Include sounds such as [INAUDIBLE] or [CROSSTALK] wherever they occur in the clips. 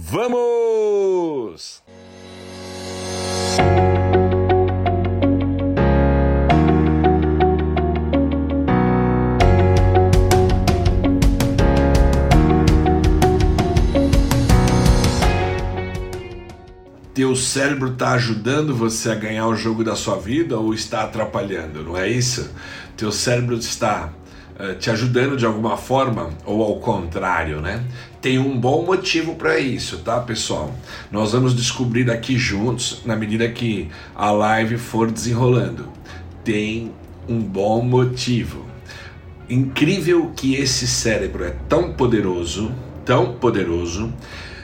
Vamos! Teu cérebro está ajudando você a ganhar o jogo da sua vida ou está atrapalhando, não é isso? Teu cérebro está te ajudando de alguma forma ou ao contrário, né? Tem um bom motivo para isso, tá, pessoal? Nós vamos descobrir aqui juntos na medida que a live for desenrolando. Tem um bom motivo. Incrível que esse cérebro é tão poderoso, tão poderoso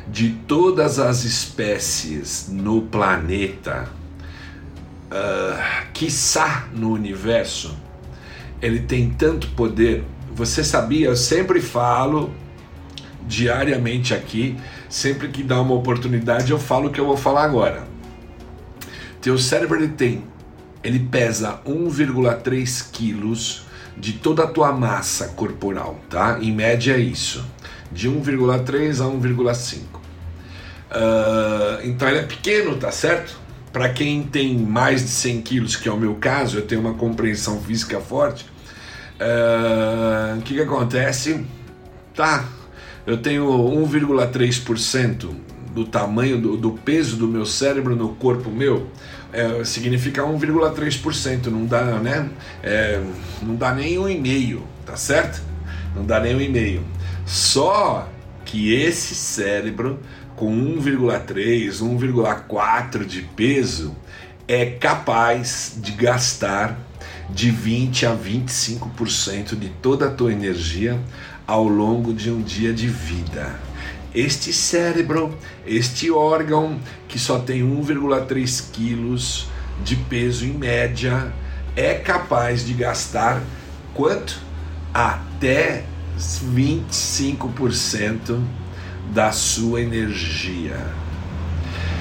de todas as espécies no planeta, uh, quiçá no universo, ele tem tanto poder. Você sabia? Eu sempre falo diariamente aqui, sempre que dá uma oportunidade, eu falo o que eu vou falar agora. Teu cérebro ele tem, ele pesa 1,3 quilos de toda a tua massa corporal, tá? Em média é isso de 1,3 a 1,5. Uh, ah, então ele é pequeno, tá certo? Para quem tem mais de 100 quilos, que é o meu caso, eu tenho uma compreensão física forte. Ah, o uh, que, que acontece? Tá, eu tenho 1,3% do tamanho do, do, peso do meu cérebro no corpo meu. É, significa 1,3%, não dá, né? É, não dá nem um e meio, tá certo? Não dá nem um e meio. Só que esse cérebro com 1,3, 1,4 de peso é capaz de gastar de 20 a 25% de toda a tua energia ao longo de um dia de vida. Este cérebro, este órgão que só tem 1,3 quilos de peso em média, é capaz de gastar quanto? Até 25% da sua energia.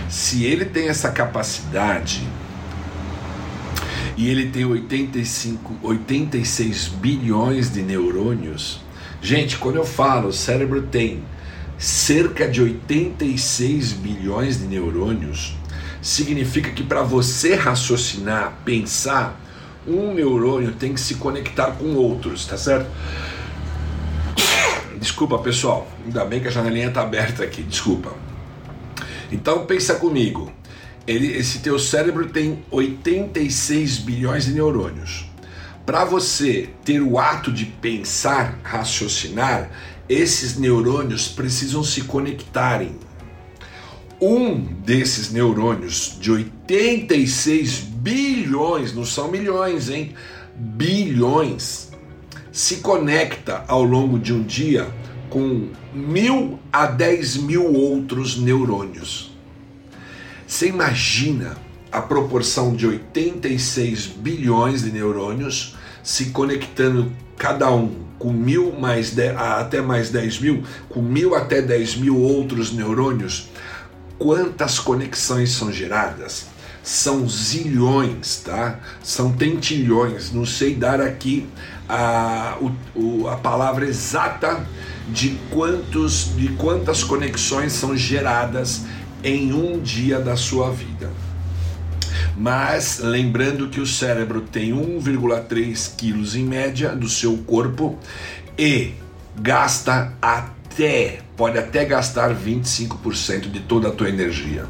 Se ele tem essa capacidade e ele tem 85, 86 bilhões de neurônios, gente, quando eu falo o cérebro tem cerca de 86 bilhões de neurônios, significa que para você raciocinar, pensar, um neurônio tem que se conectar com outros, tá certo? Desculpa, pessoal. Ainda bem que a janelinha está aberta aqui. Desculpa. Então pensa comigo. Ele, esse teu cérebro tem 86 bilhões de neurônios. Para você ter o ato de pensar, raciocinar, esses neurônios precisam se conectarem. Um desses neurônios de 86 bilhões, não são milhões, hein? Bilhões se conecta ao longo de um dia com mil a dez mil outros neurônios. Você imagina a proporção de 86 bilhões de neurônios se conectando cada um com mil mais de, até mais 10 mil, com mil até 10 mil outros neurônios, quantas conexões são geradas? São zilhões, tá? São tentilhões, não sei dar aqui a, o, a palavra exata de quantos de quantas conexões são geradas em um dia da sua vida. Mas lembrando que o cérebro tem 1,3 quilos em média do seu corpo e gasta até, pode até gastar 25% de toda a tua energia.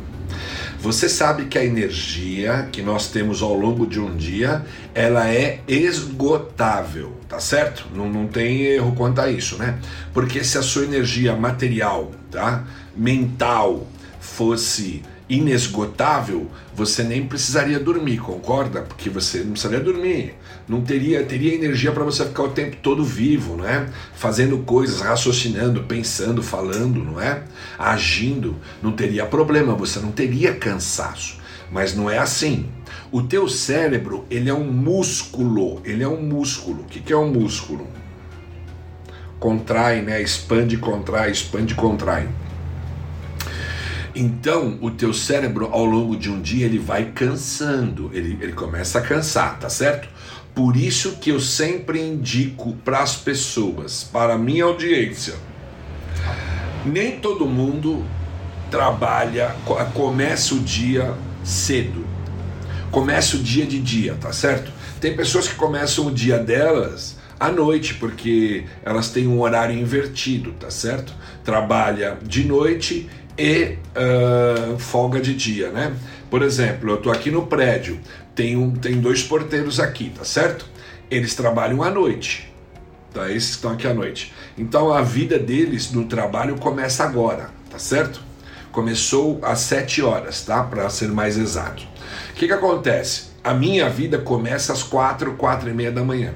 Você sabe que a energia que nós temos ao longo de um dia, ela é esgotável, tá certo? Não, não tem erro quanto a isso, né? Porque se a sua energia material, tá? Mental fosse inesgotável, você nem precisaria dormir, concorda? Porque você não precisaria dormir, não teria teria energia para você ficar o tempo todo vivo, não é? Fazendo coisas, raciocinando, pensando, falando, não é? Agindo, não teria problema, você não teria cansaço. Mas não é assim. O teu cérebro, ele é um músculo, ele é um músculo. O que, que é um músculo? Contrai, né? Expande, contrai, expande, contrai. Então, o teu cérebro, ao longo de um dia, ele vai cansando, ele, ele começa a cansar, tá certo? Por isso que eu sempre indico para as pessoas, para a minha audiência, nem todo mundo trabalha, começa o dia cedo. Começa o dia de dia, tá certo? Tem pessoas que começam o dia delas à noite, porque elas têm um horário invertido, tá certo? Trabalha de noite e uh, folga de dia, né? Por exemplo, eu tô aqui no prédio, tem, um, tem dois porteiros aqui, tá certo? Eles trabalham à noite, tá? Esses que estão aqui à noite. Então a vida deles no trabalho começa agora, tá certo? Começou às 7 horas, tá? Para ser mais exato. O que, que acontece? A minha vida começa às 4, 4 e meia da manhã.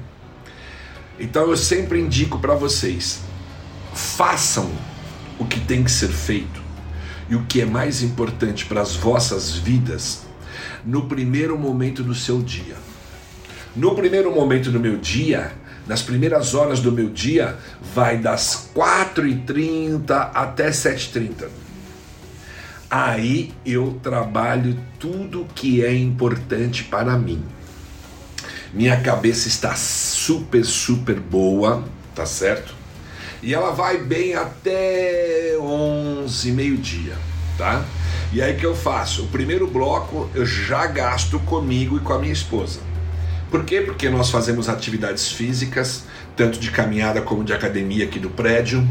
Então eu sempre indico para vocês: façam o que tem que ser feito e o que é mais importante para as vossas vidas no primeiro momento do seu dia. No primeiro momento do meu dia, nas primeiras horas do meu dia, vai das 4h30 até 7h30. Aí eu trabalho tudo que é importante para mim. Minha cabeça está super, super boa, tá certo? E ela vai bem até 11, meio-dia, tá? E aí que eu faço? O primeiro bloco eu já gasto comigo e com a minha esposa. Por quê? Porque nós fazemos atividades físicas, tanto de caminhada como de academia aqui do prédio.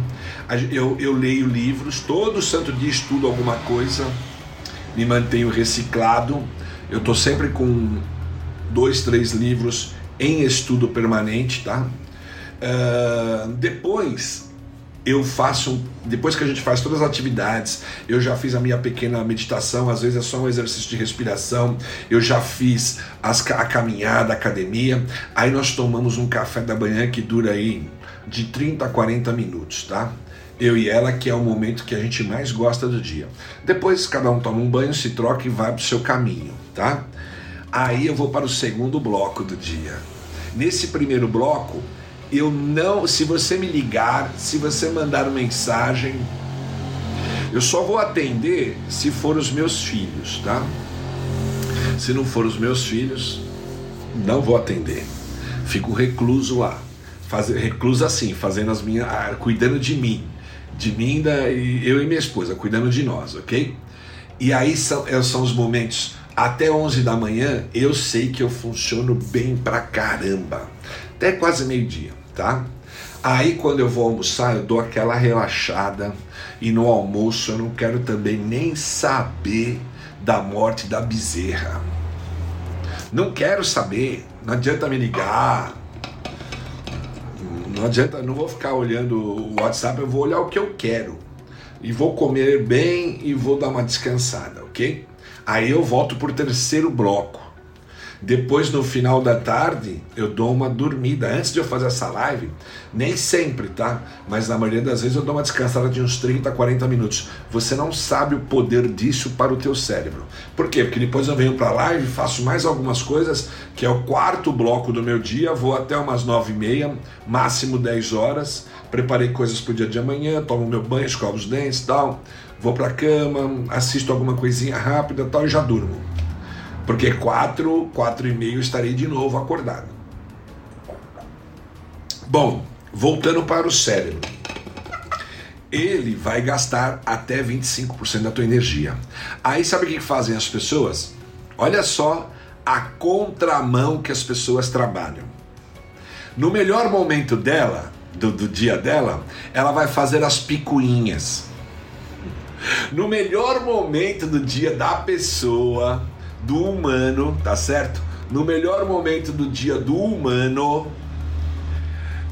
Eu, eu leio livros, todo santo dia estudo alguma coisa, me mantenho reciclado. Eu estou sempre com dois, três livros em estudo permanente, tá? Uh, depois eu faço, depois que a gente faz todas as atividades, eu já fiz a minha pequena meditação, às vezes é só um exercício de respiração, eu já fiz as, a caminhada, a academia, aí nós tomamos um café da manhã que dura aí de 30 a 40 minutos, tá? Eu e ela, que é o momento que a gente mais gosta do dia. Depois cada um toma um banho, se troca e vai para o seu caminho, tá? Aí eu vou para o segundo bloco do dia. Nesse primeiro bloco, eu não, se você me ligar, se você mandar mensagem, eu só vou atender se for os meus filhos, tá? Se não for os meus filhos, não vou atender. Fico recluso lá, faz, recluso assim, fazendo as minhas, ah, cuidando de mim, de mim da, eu e minha esposa, cuidando de nós, ok? E aí são, são os momentos até 11 da manhã, eu sei que eu funciono bem pra caramba até quase meio-dia, tá? Aí quando eu vou almoçar, eu dou aquela relaxada e no almoço eu não quero também nem saber da morte da bezerra. Não quero saber, não adianta me ligar. Não adianta, não vou ficar olhando o WhatsApp, eu vou olhar o que eu quero. E vou comer bem e vou dar uma descansada, ok? Aí eu volto para o terceiro bloco depois, no final da tarde, eu dou uma dormida. Antes de eu fazer essa live, nem sempre, tá? Mas na maioria das vezes eu dou uma descansada de uns 30, 40 minutos. Você não sabe o poder disso para o teu cérebro. Por quê? Porque depois eu venho para a live, faço mais algumas coisas, que é o quarto bloco do meu dia, vou até umas 9 e meia, máximo 10 horas. Preparei coisas para o dia de amanhã, tomo meu banho, escovo os dentes tal. Vou para a cama, assisto alguma coisinha rápida tal e já durmo. Porque quatro, quatro e meio estarei de novo acordado. Bom, voltando para o cérebro. Ele vai gastar até 25% da tua energia. Aí sabe o que fazem as pessoas? Olha só a contramão que as pessoas trabalham. No melhor momento dela, do, do dia dela, ela vai fazer as picuinhas. No melhor momento do dia da pessoa, do humano, tá certo? No melhor momento do dia do humano,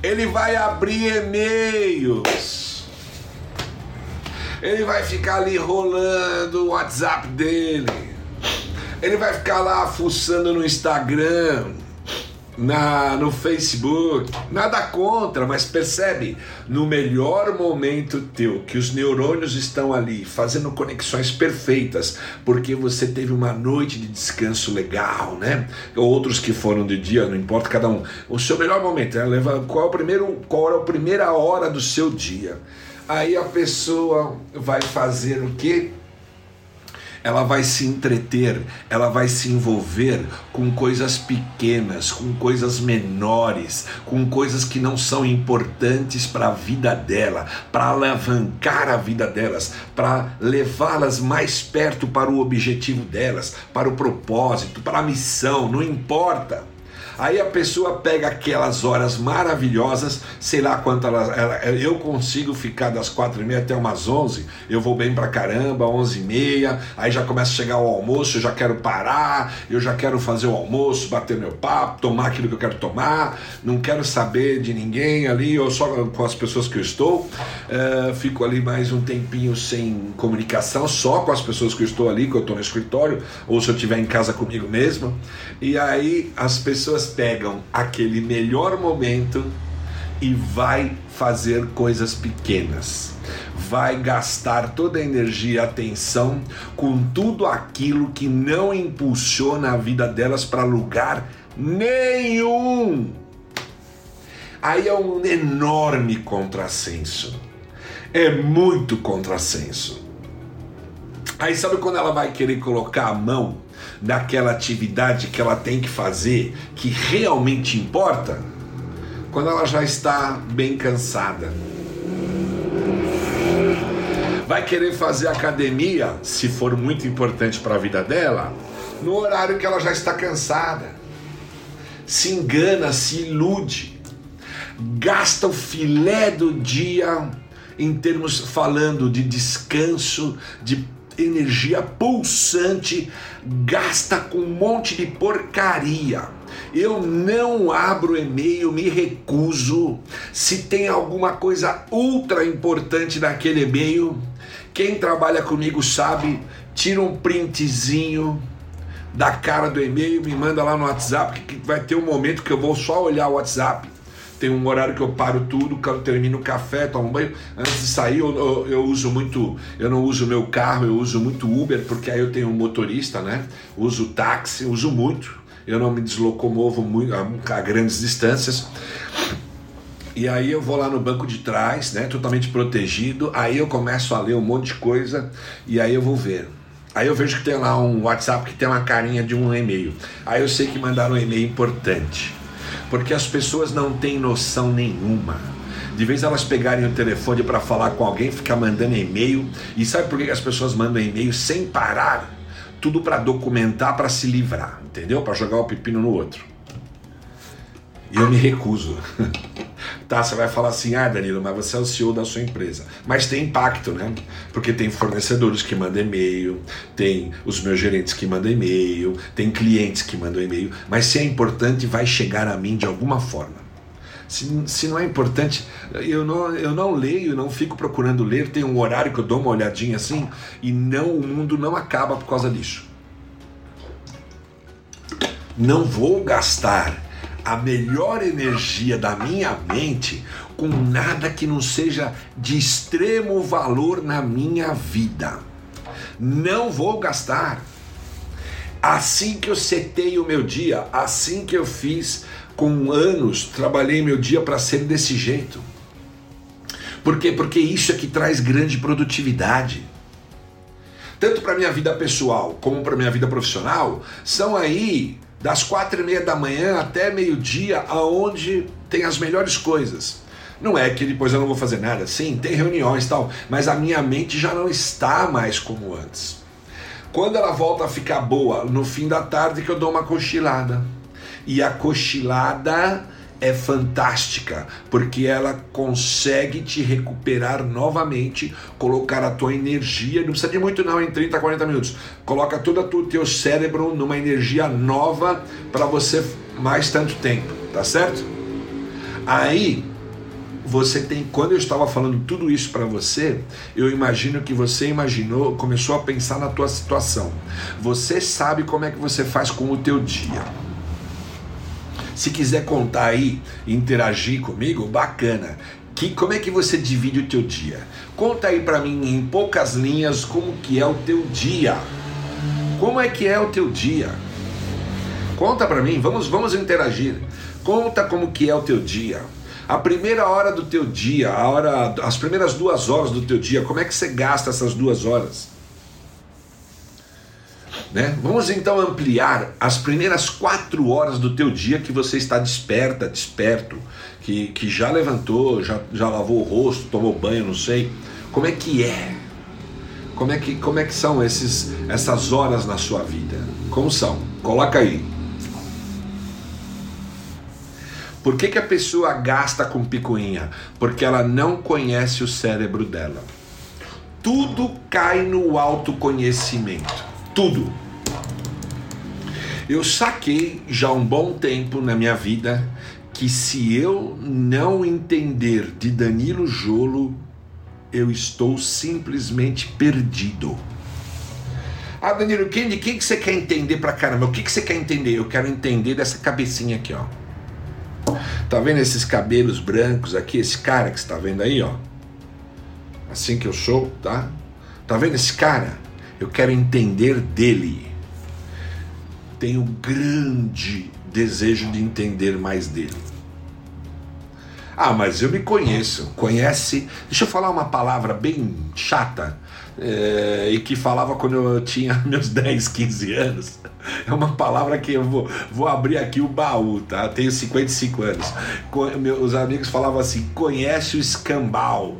ele vai abrir e-mails. Ele vai ficar ali rolando o WhatsApp dele. Ele vai ficar lá fuçando no Instagram na, no Facebook, nada contra, mas percebe, no melhor momento teu, que os neurônios estão ali fazendo conexões perfeitas, porque você teve uma noite de descanso legal, né? Outros que foram de dia, não importa cada um. O seu melhor momento, né? qual, é o primeiro, qual é a primeira hora do seu dia? Aí a pessoa vai fazer o quê? Ela vai se entreter, ela vai se envolver com coisas pequenas, com coisas menores, com coisas que não são importantes para a vida dela, para alavancar a vida delas, para levá-las mais perto para o objetivo delas, para o propósito, para a missão, não importa. Aí a pessoa pega aquelas horas maravilhosas, sei lá quanto ela, ela eu consigo ficar das quatro e meia até umas onze, eu vou bem pra caramba, onze e meia, aí já começa a chegar o almoço, eu já quero parar, eu já quero fazer o almoço, bater meu papo, tomar aquilo que eu quero tomar, não quero saber de ninguém ali, ou só com as pessoas que eu estou, é, fico ali mais um tempinho sem comunicação, só com as pessoas que eu estou ali, que eu estou no escritório, ou se eu estiver em casa comigo mesmo, e aí as pessoas pegam aquele melhor momento e vai fazer coisas pequenas. Vai gastar toda a energia e atenção com tudo aquilo que não impulsiona a vida delas para lugar nenhum. Aí é um enorme contrassenso. É muito contrassenso. Aí sabe quando ela vai querer colocar a mão daquela atividade que ela tem que fazer, que realmente importa, quando ela já está bem cansada. Vai querer fazer academia, se for muito importante para a vida dela, no horário que ela já está cansada. Se engana, se ilude, gasta o filé do dia em termos falando de descanso, de energia pulsante, gasta com um monte de porcaria. Eu não abro e-mail, me recuso. Se tem alguma coisa ultra importante naquele e-mail, quem trabalha comigo sabe, tira um printzinho da cara do e-mail, me manda lá no WhatsApp, que vai ter um momento que eu vou só olhar o WhatsApp tem um horário que eu paro tudo, termino o café, tomo banho. Antes de sair, eu, eu, eu, uso muito, eu não uso meu carro, eu uso muito Uber, porque aí eu tenho um motorista, né? Uso táxi, uso muito. Eu não me deslocomovo muito a, a grandes distâncias. E aí eu vou lá no banco de trás, né, totalmente protegido. Aí eu começo a ler um monte de coisa e aí eu vou ver. Aí eu vejo que tem lá um WhatsApp que tem uma carinha de um e-mail. Aí eu sei que mandaram um e-mail importante porque as pessoas não têm noção nenhuma. De vez elas pegarem o telefone para falar com alguém, ficar mandando e-mail. E sabe por que as pessoas mandam e-mail sem parar? Tudo para documentar, para se livrar, entendeu? Para jogar o pepino no outro. E eu me recuso. [LAUGHS] Tá, você vai falar assim, ah, Danilo, mas você é o CEO da sua empresa. Mas tem impacto, né? Porque tem fornecedores que mandam e-mail, tem os meus gerentes que mandam e-mail, tem clientes que mandam e-mail. Mas se é importante, vai chegar a mim de alguma forma. Se, se não é importante, eu não, eu não leio, não fico procurando ler, tem um horário que eu dou uma olhadinha assim, e não, o mundo não acaba por causa disso. Não vou gastar a melhor energia da minha mente com nada que não seja de extremo valor na minha vida. Não vou gastar. Assim que eu setei o meu dia, assim que eu fiz com anos, trabalhei meu dia para ser desse jeito. Por quê? Porque isso é que traz grande produtividade. Tanto para minha vida pessoal como para minha vida profissional, são aí das quatro e meia da manhã até meio-dia, aonde tem as melhores coisas. Não é que depois eu não vou fazer nada, sim, tem reuniões e tal, mas a minha mente já não está mais como antes. Quando ela volta a ficar boa, no fim da tarde que eu dou uma cochilada. E a cochilada é fantástica, porque ela consegue te recuperar novamente, colocar a tua energia, não precisa de muito não, em 30, 40 minutos. Coloca todo o teu cérebro numa energia nova para você mais tanto tempo, tá certo? Aí você tem, quando eu estava falando tudo isso para você, eu imagino que você imaginou, começou a pensar na tua situação. Você sabe como é que você faz com o teu dia. Se quiser contar aí, interagir comigo, bacana. Que, como é que você divide o teu dia? Conta aí para mim em poucas linhas como que é o teu dia. Como é que é o teu dia? Conta para mim, vamos vamos interagir. Conta como que é o teu dia. A primeira hora do teu dia, a hora, as primeiras duas horas do teu dia, como é que você gasta essas duas horas? Né? Vamos então ampliar as primeiras quatro horas do teu dia que você está desperta, desperto, que, que já levantou, já, já lavou o rosto, tomou banho, não sei. Como é que é? Como é que, como é que são esses, essas horas na sua vida? Como são? Coloca aí. Por que, que a pessoa gasta com picuinha? Porque ela não conhece o cérebro dela. Tudo cai no autoconhecimento. Tudo. Eu saquei já um bom tempo na minha vida que se eu não entender de Danilo Jolo, eu estou simplesmente perdido. Ah, Danilo, quem, de quem que você quer entender pra caramba? O que, que você quer entender? Eu quero entender dessa cabecinha aqui, ó. Tá vendo esses cabelos brancos aqui? Esse cara que está vendo aí, ó. Assim que eu sou, tá? Tá vendo esse cara? Eu quero entender dele. Tenho grande desejo de entender mais dele. Ah, mas eu me conheço. Conhece. Deixa eu falar uma palavra bem chata é, e que falava quando eu tinha [LAUGHS] meus 10, 15 anos. É uma palavra que eu vou, vou abrir aqui o baú, tá? Tenho 55 anos. Meus amigos falavam assim: conhece o escambau.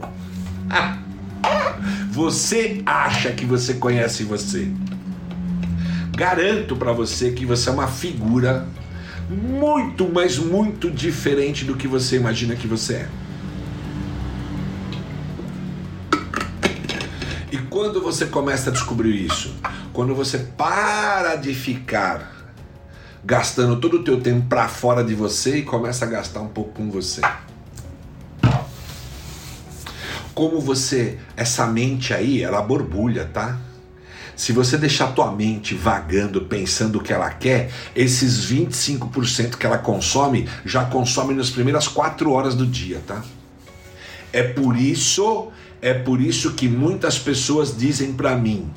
[LAUGHS] Você acha que você conhece você. Garanto para você que você é uma figura muito, mas muito diferente do que você imagina que você é. E quando você começa a descobrir isso? Quando você para de ficar gastando todo o teu tempo para fora de você e começa a gastar um pouco com você. Como você, essa mente aí, ela borbulha, tá? Se você deixar tua mente vagando, pensando o que ela quer, esses 25% que ela consome, já consome nas primeiras 4 horas do dia, tá? É por isso, é por isso que muitas pessoas dizem para mim: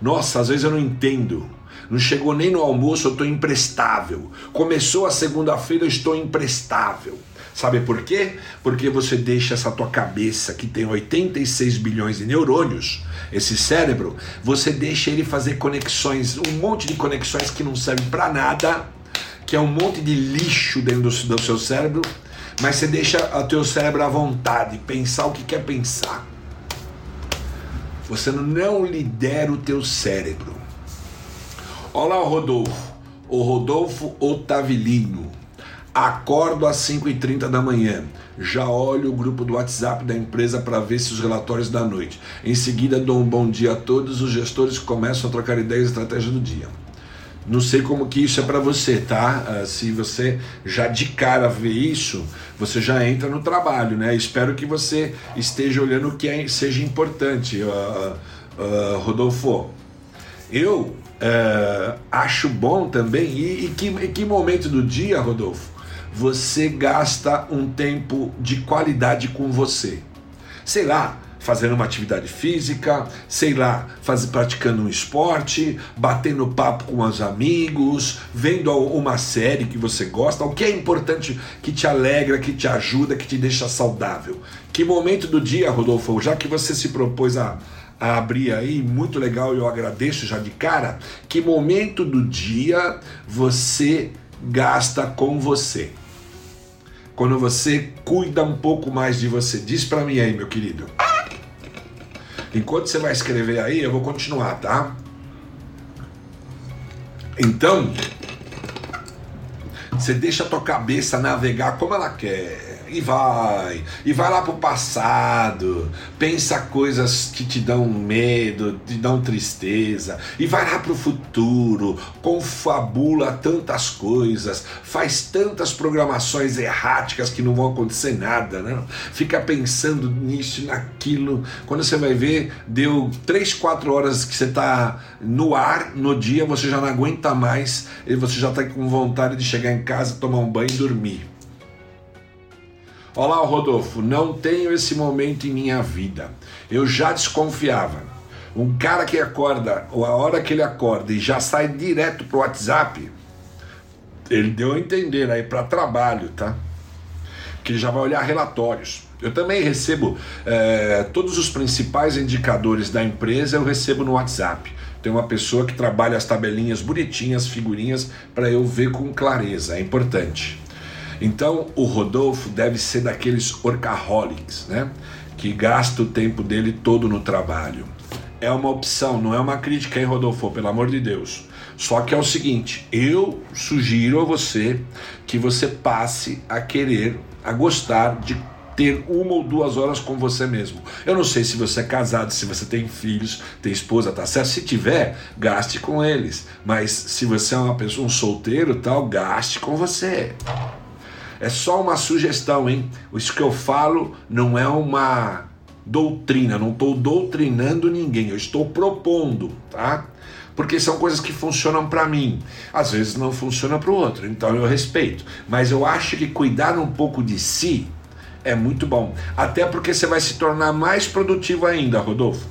"Nossa, às vezes eu não entendo. Não chegou nem no almoço, eu estou imprestável. Começou a segunda-feira, eu estou imprestável." Sabe por quê? Porque você deixa essa tua cabeça que tem 86 bilhões de neurônios, esse cérebro, você deixa ele fazer conexões, um monte de conexões que não servem para nada, que é um monte de lixo dentro do, do seu cérebro, mas você deixa o teu cérebro à vontade, pensar o que quer pensar. Você não lidera o teu cérebro. Olá o Rodolfo, o Rodolfo Otavilino Acordo às 5h30 da manhã. Já olho o grupo do WhatsApp da empresa para ver se os relatórios da noite. Em seguida, dou um bom dia a todos os gestores que começam a trocar ideias e estratégia do dia. Não sei como que isso é para você, tá? Uh, se você já de cara vê isso, você já entra no trabalho, né? Espero que você esteja olhando o que é, seja importante, uh, uh, Rodolfo. Eu acho bom também, e, e, que, e que momento do dia, Rodolfo? Você gasta um tempo de qualidade com você. Sei lá, fazendo uma atividade física, sei lá, faz, praticando um esporte, batendo papo com os amigos, vendo uma série que você gosta, o que é importante que te alegra, que te ajuda, que te deixa saudável. Que momento do dia, Rodolfo, já que você se propôs a, a abrir aí, muito legal, eu agradeço já de cara, que momento do dia você gasta com você? Quando você cuida um pouco mais de você. Diz para mim aí, meu querido. Enquanto você vai escrever aí, eu vou continuar, tá? Então, você deixa a tua cabeça navegar como ela quer e vai, e vai lá pro passado, pensa coisas que te dão medo, te dão tristeza, e vai lá pro futuro, confabula tantas coisas, faz tantas programações erráticas que não vão acontecer nada, né? Fica pensando nisso, naquilo. Quando você vai ver, deu 3, 4 horas que você tá no ar no dia, você já não aguenta mais e você já tá com vontade de chegar em casa, tomar um banho e dormir. Olá, Rodolfo, não tenho esse momento em minha vida. Eu já desconfiava. Um cara que acorda, ou a hora que ele acorda e já sai direto pro WhatsApp, ele deu a entender aí para trabalho, tá? Que já vai olhar relatórios. Eu também recebo é, todos os principais indicadores da empresa, eu recebo no WhatsApp. Tem uma pessoa que trabalha as tabelinhas bonitinhas, figurinhas, para eu ver com clareza. É importante. Então, o Rodolfo deve ser daqueles orcaholics, né? Que gasta o tempo dele todo no trabalho. É uma opção, não é uma crítica, hein, Rodolfo? Pelo amor de Deus. Só que é o seguinte, eu sugiro a você que você passe a querer, a gostar de ter uma ou duas horas com você mesmo. Eu não sei se você é casado, se você tem filhos, tem esposa, tá certo? Se tiver, gaste com eles. Mas se você é uma pessoa, um solteiro, tal, gaste com você. É só uma sugestão, hein? Isso que eu falo não é uma doutrina, não estou doutrinando ninguém, eu estou propondo, tá? Porque são coisas que funcionam para mim, às vezes não funciona para o outro, então eu respeito. Mas eu acho que cuidar um pouco de si é muito bom. Até porque você vai se tornar mais produtivo ainda, Rodolfo.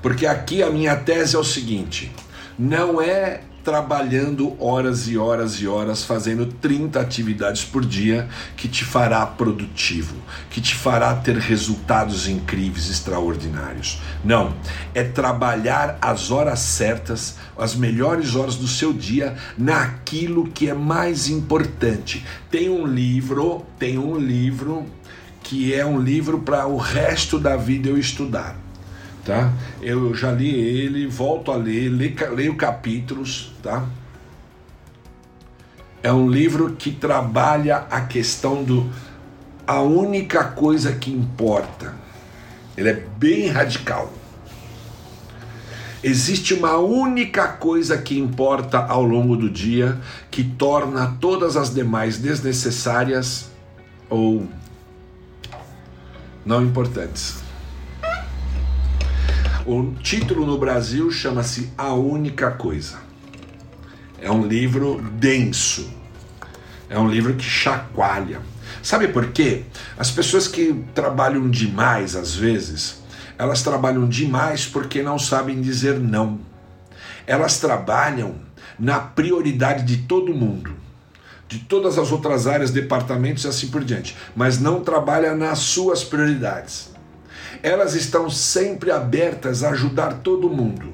Porque aqui a minha tese é o seguinte: não é trabalhando horas e horas e horas, fazendo 30 atividades por dia, que te fará produtivo, que te fará ter resultados incríveis, extraordinários. Não, é trabalhar as horas certas, as melhores horas do seu dia naquilo que é mais importante. Tem um livro, tem um livro que é um livro para o resto da vida eu estudar tá? Eu já li ele, volto a ler, leio capítulos, tá? É um livro que trabalha a questão do a única coisa que importa. Ele é bem radical. Existe uma única coisa que importa ao longo do dia que torna todas as demais desnecessárias ou não importantes. O título no Brasil chama-se A Única Coisa. É um livro denso. É um livro que chacoalha. Sabe por quê? As pessoas que trabalham demais, às vezes, elas trabalham demais porque não sabem dizer não. Elas trabalham na prioridade de todo mundo, de todas as outras áreas, departamentos e assim por diante, mas não trabalha nas suas prioridades elas estão sempre abertas a ajudar todo mundo.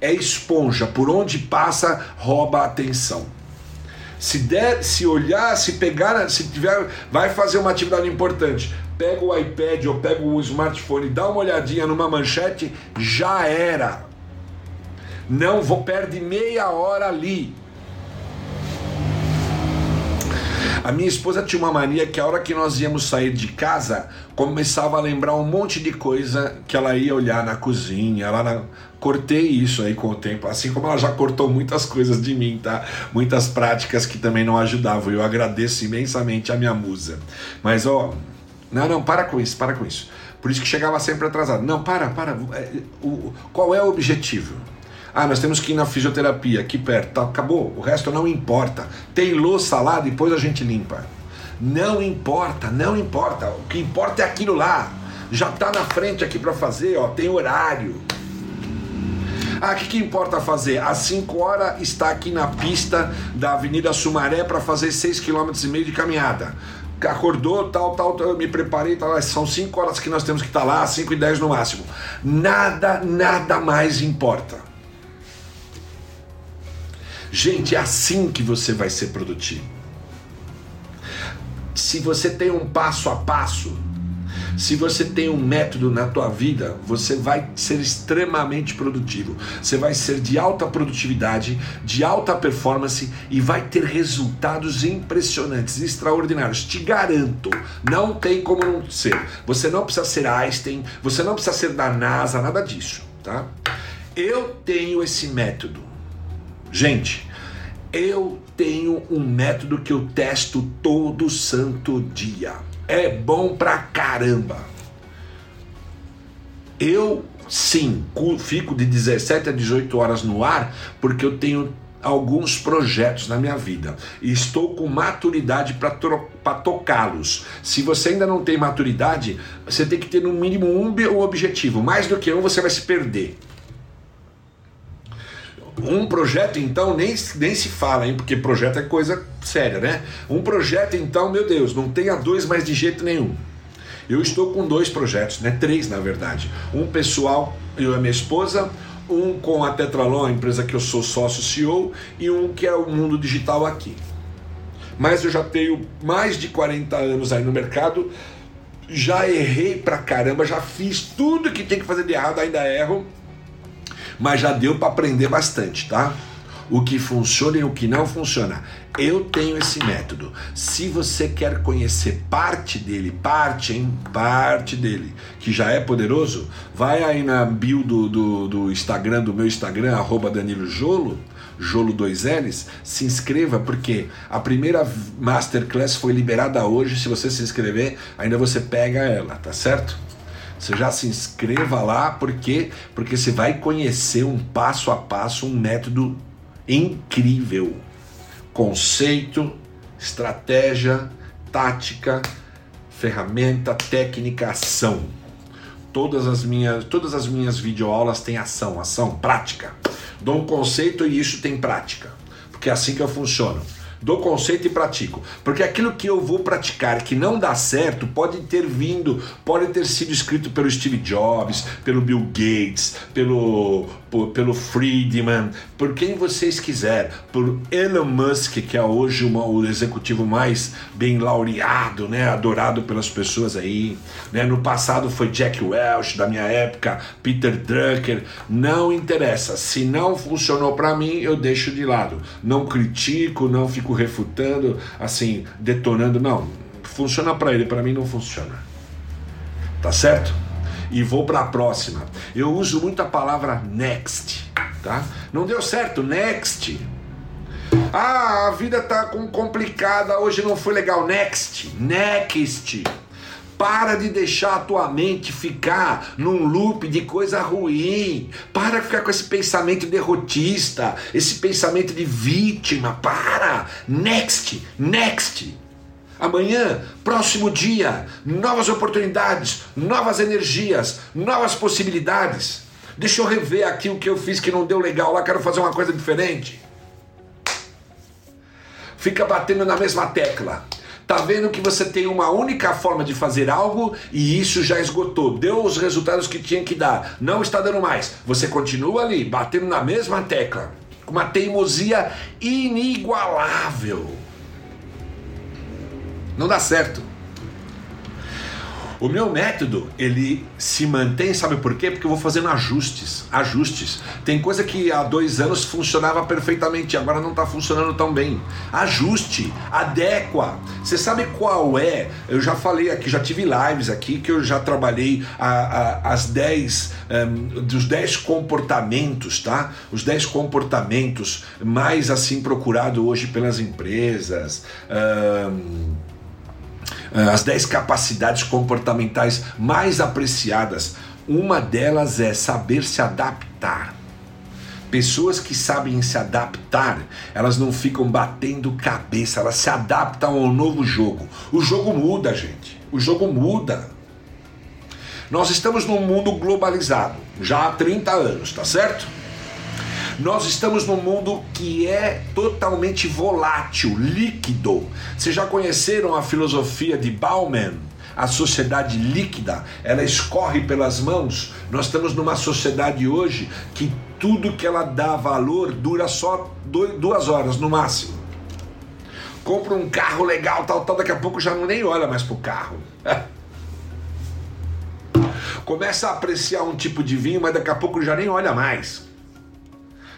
É esponja, por onde passa, rouba a atenção. Se der, se olhar, se pegar, se tiver, vai fazer uma atividade importante. Pega o iPad ou pega o smartphone, dá uma olhadinha numa manchete, já era. Não vou perde meia hora ali. A minha esposa tinha uma mania que a hora que nós íamos sair de casa, começava a lembrar um monte de coisa que ela ia olhar na cozinha, ela na... cortei isso aí com o tempo, assim como ela já cortou muitas coisas de mim, tá? Muitas práticas que também não ajudavam. Eu agradeço imensamente a minha musa. Mas ó, não, não, para com isso, para com isso. Por isso que chegava sempre atrasado. Não, para, para. É, o, qual é o objetivo? Ah, nós temos que ir na fisioterapia aqui perto. Tá, acabou. O resto não importa. Tem louça lá, depois a gente limpa. Não importa, não importa. O que importa é aquilo lá. Já está na frente aqui para fazer, ó, tem horário. Ah, o que, que importa fazer? Às 5 horas está aqui na pista da Avenida Sumaré para fazer 6,5 km de caminhada. Acordou, tal, tal, tal, eu me preparei, tal, são 5 horas que nós temos que estar tá lá, 5 e 10 no máximo. Nada, nada mais importa. Gente, é assim que você vai ser produtivo. Se você tem um passo a passo, se você tem um método na tua vida, você vai ser extremamente produtivo. Você vai ser de alta produtividade, de alta performance e vai ter resultados impressionantes, extraordinários. Te garanto, não tem como não ser. Você não precisa ser Einstein, você não precisa ser da NASA, nada disso, tá? Eu tenho esse método. Gente, eu tenho um método que eu testo todo santo dia. É bom pra caramba. Eu sim fico de 17 a 18 horas no ar porque eu tenho alguns projetos na minha vida e estou com maturidade para tocá-los. Se você ainda não tem maturidade, você tem que ter no mínimo um objetivo. Mais do que um, você vai se perder. Um projeto, então, nem, nem se fala, hein? Porque projeto é coisa séria, né? Um projeto, então, meu Deus, não tenha dois mais de jeito nenhum. Eu estou com dois projetos, né? Três, na verdade. Um pessoal, eu e a minha esposa, um com a Tetralon, a empresa que eu sou sócio CEO, e um que é o mundo digital aqui. Mas eu já tenho mais de 40 anos aí no mercado, já errei pra caramba, já fiz tudo que tem que fazer de errado, ainda erro, mas já deu para aprender bastante, tá? O que funciona e o que não funciona. Eu tenho esse método. Se você quer conhecer parte dele, parte, hein? Parte dele, que já é poderoso, vai aí na bio do, do, do Instagram, do meu Instagram, arroba Danilo Jolo, Jolo 2Ls, se inscreva, porque a primeira Masterclass foi liberada hoje. Se você se inscrever, ainda você pega ela, tá certo? Você já se inscreva lá, porque porque você vai conhecer um passo a passo, um método incrível conceito, estratégia, tática, ferramenta, técnica, ação. Todas as minhas, todas as minhas videoaulas têm ação, ação, prática. Dou um conceito e isso tem prática, porque é assim que eu funciono do conceito e pratico. Porque aquilo que eu vou praticar que não dá certo pode ter vindo, pode ter sido escrito pelo Steve Jobs, pelo Bill Gates, pelo, por, pelo Friedman, por quem vocês quiser, por Elon Musk, que é hoje uma, o executivo mais bem laureado, né, adorado pelas pessoas aí. Né? No passado foi Jack Welch, da minha época, Peter Drucker. Não interessa. Se não funcionou para mim, eu deixo de lado. Não critico, não fico refutando, assim, detonando. Não. Funciona para ele, para mim não funciona. Tá certo? E vou para a próxima. Eu uso muito a palavra next, tá? Não deu certo, next. Ah, a vida tá complicada, hoje não foi legal, next, next. Para de deixar a tua mente ficar num loop de coisa ruim. Para de ficar com esse pensamento derrotista, esse pensamento de vítima. Para! Next, next. Amanhã, próximo dia, novas oportunidades, novas energias, novas possibilidades. Deixa eu rever aqui o que eu fiz que não deu legal lá, quero fazer uma coisa diferente. Fica batendo na mesma tecla. Tá vendo que você tem uma única forma de fazer algo e isso já esgotou, deu os resultados que tinha que dar, não está dando mais. Você continua ali, batendo na mesma tecla, com uma teimosia inigualável. Não dá certo. O meu método, ele se mantém, sabe por quê? Porque eu vou fazendo ajustes, ajustes. Tem coisa que há dois anos funcionava perfeitamente, agora não está funcionando tão bem. Ajuste, adequa. Você sabe qual é? Eu já falei aqui, já tive lives aqui que eu já trabalhei a, a, as 10 um, dos 10 comportamentos, tá? Os 10 comportamentos mais assim procurado hoje pelas empresas. Um, eh, as 10 capacidades comportamentais mais apreciadas. Uma delas é saber se adaptar. Pessoas que sabem se adaptar, elas não ficam batendo cabeça, elas se adaptam ao novo jogo. O jogo muda, gente. O jogo muda. Nós estamos num mundo globalizado já há 30 anos, tá certo? Nós estamos num mundo que é totalmente volátil, líquido. Vocês já conheceram a filosofia de Bauman? A sociedade líquida, ela escorre pelas mãos. Nós estamos numa sociedade hoje que tudo que ela dá valor dura só duas horas no máximo. Compra um carro legal, tal, tal, daqui a pouco já não nem olha mais pro carro. [LAUGHS] Começa a apreciar um tipo de vinho, mas daqui a pouco já nem olha mais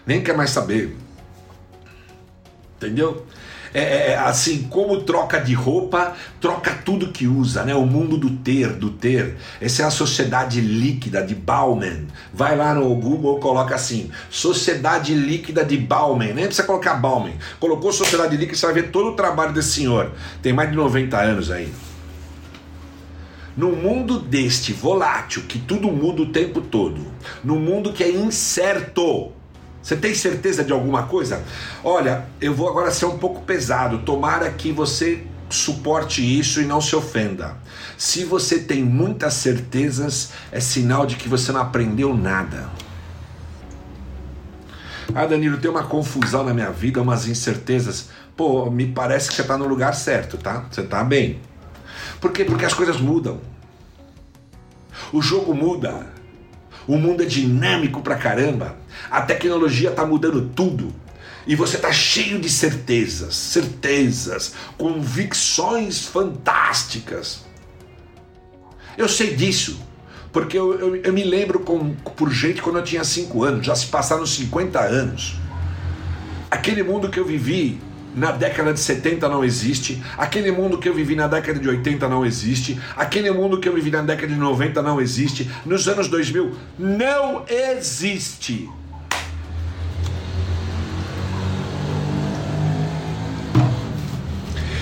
nem quer mais saber. Entendeu? É, é, é, assim, como troca de roupa, troca tudo que usa, né? O mundo do ter, do ter. Essa é a sociedade líquida de Bauman. Vai lá no Google, coloca assim: Sociedade líquida de Bauman. Nem precisa colocar Bauman. Colocou sociedade líquida, você vai ver todo o trabalho desse senhor. Tem mais de 90 anos aí. No mundo deste volátil, que tudo muda o tempo todo, no mundo que é incerto, você tem certeza de alguma coisa? Olha, eu vou agora ser um pouco pesado. Tomara que você suporte isso e não se ofenda. Se você tem muitas certezas, é sinal de que você não aprendeu nada. Ah, Danilo, tem uma confusão na minha vida, umas incertezas. Pô, me parece que você está no lugar certo, tá? Você está bem. Por quê? Porque as coisas mudam. O jogo muda. O mundo é dinâmico pra caramba. A tecnologia tá mudando tudo. E você tá cheio de certezas, certezas, convicções fantásticas. Eu sei disso, porque eu, eu, eu me lembro com, por gente quando eu tinha 5 anos, já se passaram 50 anos. Aquele mundo que eu vivi na década de 70 não existe, aquele mundo que eu vivi na década de 80 não existe, aquele mundo que eu vivi na década de 90 não existe, nos anos 2000 não existe.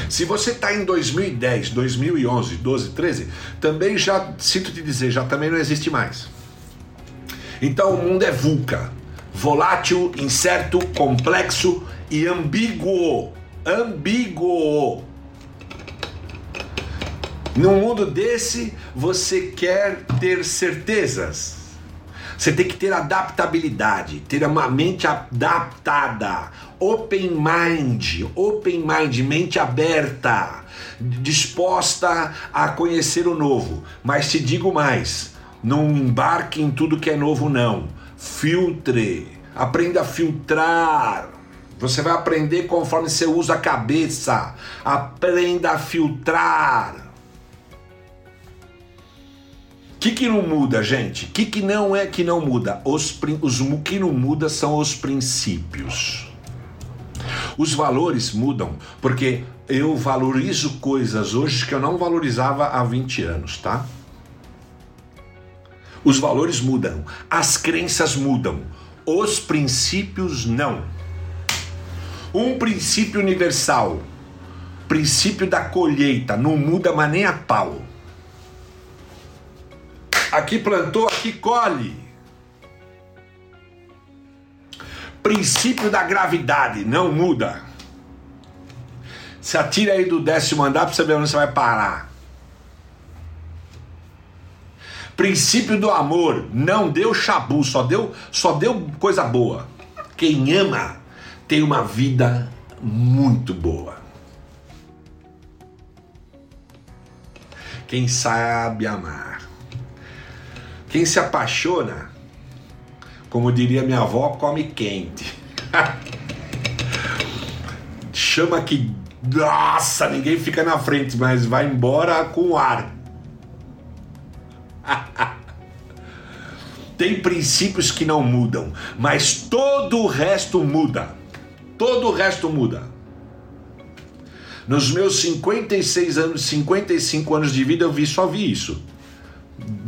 Se você está em 2010, 2011, 12, 13, também já, sinto te dizer, já também não existe mais. Então o mundo é vulca, volátil, incerto, complexo e ambíguo. Ambíguo. Num mundo desse, você quer ter certezas. Você tem que ter adaptabilidade, ter uma mente adaptada, open mind, open mind, mente aberta, disposta a conhecer o novo. Mas te digo mais, não embarque em tudo que é novo não. Filtre, aprenda a filtrar. Você vai aprender conforme você usa a cabeça. Aprenda a filtrar. O que, que não muda, gente? O que, que não é que não muda? Os, os, o que não muda são os princípios. Os valores mudam, porque eu valorizo coisas hoje que eu não valorizava há 20 anos, tá? Os valores mudam, as crenças mudam, os princípios não. Um princípio universal, princípio da colheita, não muda mas nem a pau. Aqui plantou, aqui colhe. Princípio da gravidade não muda. Se atira aí do décimo andar para saber onde você vai parar. Princípio do amor não deu chabu, só deu, só deu coisa boa. Quem ama tem uma vida muito boa. Quem sabe amar quem se apaixona, como diria minha avó, come quente. [LAUGHS] Chama que, nossa, ninguém fica na frente, mas vai embora com ar. [LAUGHS] Tem princípios que não mudam, mas todo o resto muda. Todo o resto muda. Nos meus 56 anos, 55 anos de vida, eu vi só vi isso